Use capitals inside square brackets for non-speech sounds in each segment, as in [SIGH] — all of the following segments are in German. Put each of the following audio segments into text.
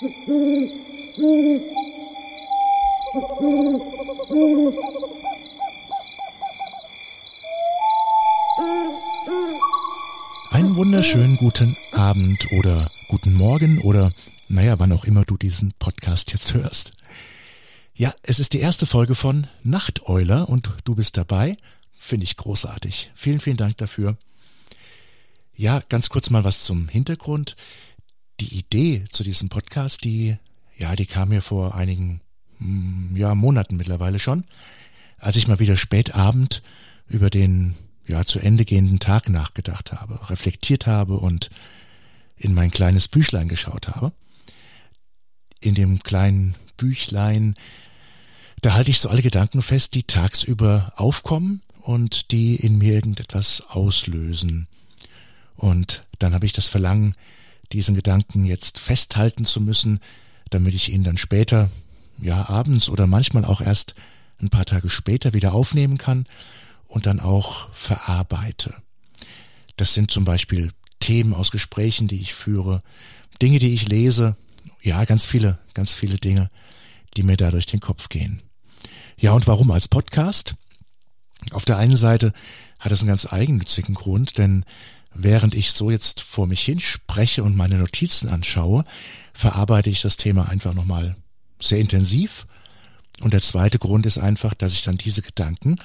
Einen wunderschönen guten Abend oder guten Morgen oder naja, wann auch immer du diesen Podcast jetzt hörst. Ja, es ist die erste Folge von Nachteuler und du bist dabei. Finde ich großartig. Vielen, vielen Dank dafür. Ja, ganz kurz mal was zum Hintergrund. Die Idee zu diesem Podcast, die, ja, die kam mir vor einigen, hm, ja, Monaten mittlerweile schon, als ich mal wieder spät Abend über den, ja, zu Ende gehenden Tag nachgedacht habe, reflektiert habe und in mein kleines Büchlein geschaut habe. In dem kleinen Büchlein da halte ich so alle Gedanken fest, die tagsüber aufkommen und die in mir irgendetwas auslösen. Und dann habe ich das Verlangen, diesen Gedanken jetzt festhalten zu müssen, damit ich ihn dann später, ja, abends oder manchmal auch erst ein paar Tage später wieder aufnehmen kann und dann auch verarbeite. Das sind zum Beispiel Themen aus Gesprächen, die ich führe, Dinge, die ich lese, ja, ganz viele, ganz viele Dinge, die mir da durch den Kopf gehen. Ja, und warum als Podcast? Auf der einen Seite hat es einen ganz eigennützigen Grund, denn während ich so jetzt vor mich hin spreche und meine Notizen anschaue, verarbeite ich das Thema einfach nochmal sehr intensiv. Und der zweite Grund ist einfach, dass ich dann diese Gedanken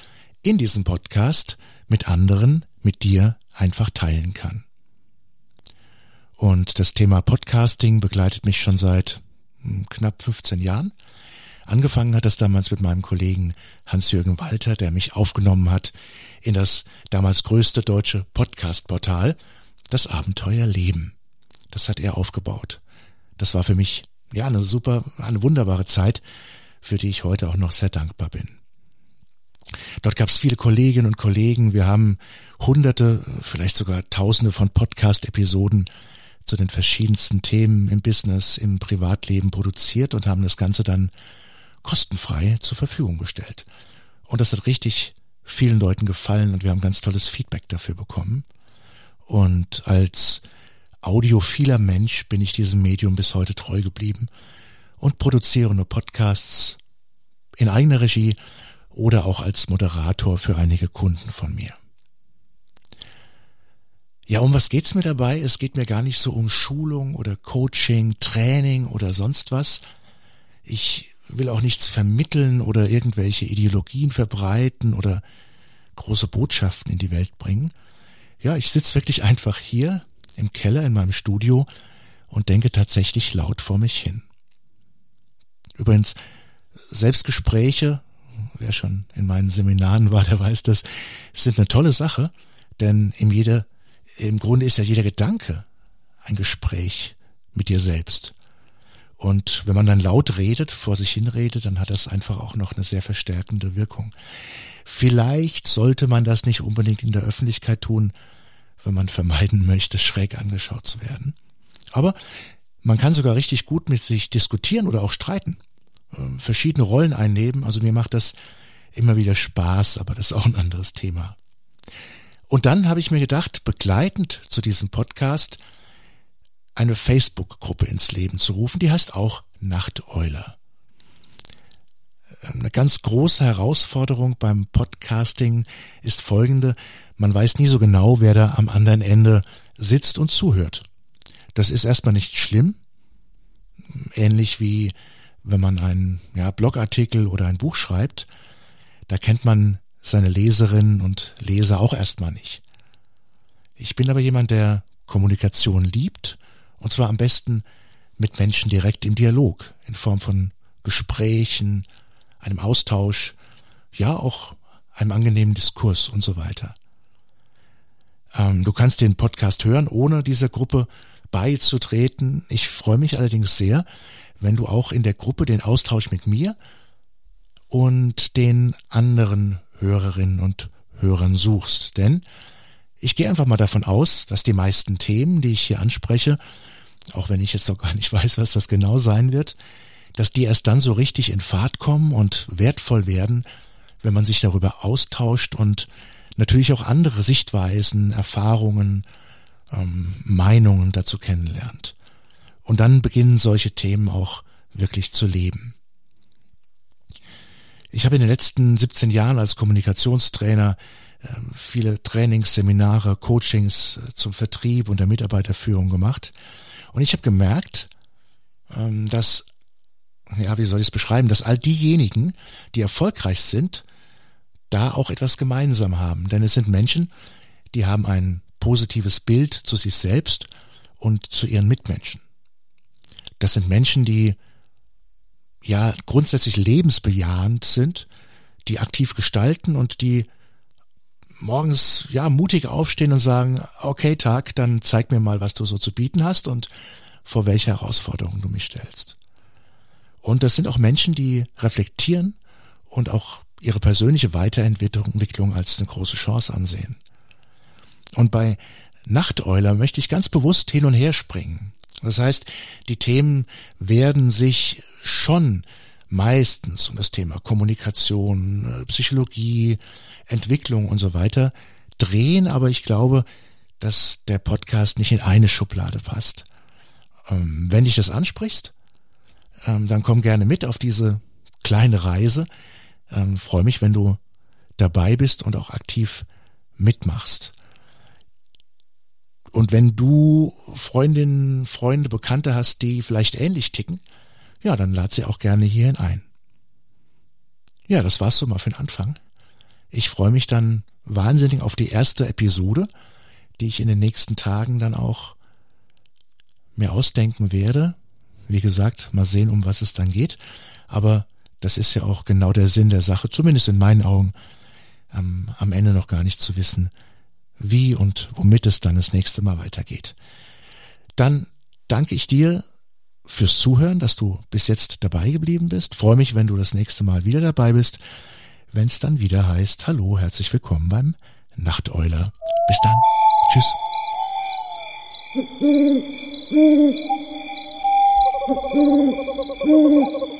in diesem Podcast mit anderen, mit dir einfach teilen kann. Und das Thema Podcasting begleitet mich schon seit hm, knapp 15 Jahren. Angefangen hat das damals mit meinem Kollegen Hans-Jürgen Walter, der mich aufgenommen hat in das damals größte deutsche Podcast-Portal, das Abenteuer Leben. Das hat er aufgebaut. Das war für mich, ja, eine super, eine wunderbare Zeit, für die ich heute auch noch sehr dankbar bin. Dort gab es viele Kolleginnen und Kollegen. Wir haben hunderte, vielleicht sogar tausende von Podcast-Episoden zu den verschiedensten Themen im Business, im Privatleben produziert und haben das Ganze dann kostenfrei zur Verfügung gestellt. Und das hat richtig vielen Leuten gefallen und wir haben ganz tolles Feedback dafür bekommen. Und als audiophiler Mensch bin ich diesem Medium bis heute treu geblieben und produziere nur Podcasts in eigener Regie oder auch als Moderator für einige Kunden von mir. Ja, um was geht's mir dabei? Es geht mir gar nicht so um Schulung oder Coaching, Training oder sonst was. Ich will auch nichts vermitteln oder irgendwelche Ideologien verbreiten oder große Botschaften in die Welt bringen. Ja, ich sitze wirklich einfach hier im Keller in meinem Studio und denke tatsächlich laut vor mich hin. Übrigens, Selbstgespräche, wer schon in meinen Seminaren war, der weiß das, sind eine tolle Sache, denn im, jeder, im Grunde ist ja jeder Gedanke ein Gespräch mit dir selbst. Und wenn man dann laut redet, vor sich hin redet, dann hat das einfach auch noch eine sehr verstärkende Wirkung. Vielleicht sollte man das nicht unbedingt in der Öffentlichkeit tun, wenn man vermeiden möchte, schräg angeschaut zu werden. Aber man kann sogar richtig gut mit sich diskutieren oder auch streiten, ähm, verschiedene Rollen einnehmen. Also mir macht das immer wieder Spaß, aber das ist auch ein anderes Thema. Und dann habe ich mir gedacht, begleitend zu diesem Podcast eine Facebook-Gruppe ins Leben zu rufen, die heißt auch Nachteuler. Eine ganz große Herausforderung beim Podcasting ist folgende. Man weiß nie so genau, wer da am anderen Ende sitzt und zuhört. Das ist erstmal nicht schlimm. Ähnlich wie wenn man einen ja, Blogartikel oder ein Buch schreibt. Da kennt man seine Leserinnen und Leser auch erstmal nicht. Ich bin aber jemand, der Kommunikation liebt und zwar am besten mit Menschen direkt im Dialog, in Form von Gesprächen, einem Austausch, ja auch einem angenehmen Diskurs und so weiter. Ähm, du kannst den Podcast hören, ohne dieser Gruppe beizutreten. Ich freue mich allerdings sehr, wenn du auch in der Gruppe den Austausch mit mir und den anderen Hörerinnen und Hörern suchst. Denn ich gehe einfach mal davon aus, dass die meisten Themen, die ich hier anspreche, auch wenn ich jetzt noch gar nicht [LAUGHS] weiß, was das genau sein wird, dass die erst dann so richtig in Fahrt kommen und wertvoll werden, wenn man sich darüber austauscht und natürlich auch andere Sichtweisen, Erfahrungen, ähm, Meinungen dazu kennenlernt. Und dann beginnen solche Themen auch wirklich zu leben. Ich habe in den letzten 17 Jahren als Kommunikationstrainer viele Trainings, Seminare, Coachings äh, zum Vertrieb und der Mitarbeiterführung gemacht. Und ich habe gemerkt, ähm, dass, ja, wie soll ich es beschreiben, dass all diejenigen, die erfolgreich sind, da auch etwas gemeinsam haben. Denn es sind Menschen, die haben ein positives Bild zu sich selbst und zu ihren Mitmenschen. Das sind Menschen, die ja grundsätzlich lebensbejahend sind, die aktiv gestalten und die morgens ja mutig aufstehen und sagen, okay Tag, dann zeig mir mal, was du so zu bieten hast und vor welche Herausforderungen du mich stellst. Und das sind auch Menschen, die reflektieren und auch ihre persönliche Weiterentwicklung als eine große Chance ansehen. Und bei Nachteuler möchte ich ganz bewusst hin und her springen. Das heißt, die Themen werden sich schon meistens um das Thema Kommunikation, Psychologie, Entwicklung und so weiter drehen, aber ich glaube, dass der Podcast nicht in eine Schublade passt. Ähm, wenn dich das ansprichst, ähm, dann komm gerne mit auf diese kleine Reise. Ähm, Freue mich, wenn du dabei bist und auch aktiv mitmachst. Und wenn du Freundinnen, Freunde, Bekannte hast, die vielleicht ähnlich ticken, ja, dann lad sie auch gerne hierhin ein. Ja, das war's so mal für den Anfang. Ich freue mich dann wahnsinnig auf die erste Episode, die ich in den nächsten Tagen dann auch mir ausdenken werde. Wie gesagt, mal sehen, um was es dann geht. Aber das ist ja auch genau der Sinn der Sache, zumindest in meinen Augen, ähm, am Ende noch gar nicht zu wissen, wie und womit es dann das nächste Mal weitergeht. Dann danke ich dir fürs Zuhören, dass du bis jetzt dabei geblieben bist. Freue mich, wenn du das nächste Mal wieder dabei bist, wenn es dann wieder heißt, hallo, herzlich willkommen beim Nachteuler. Bis dann. Tschüss. [LAUGHS]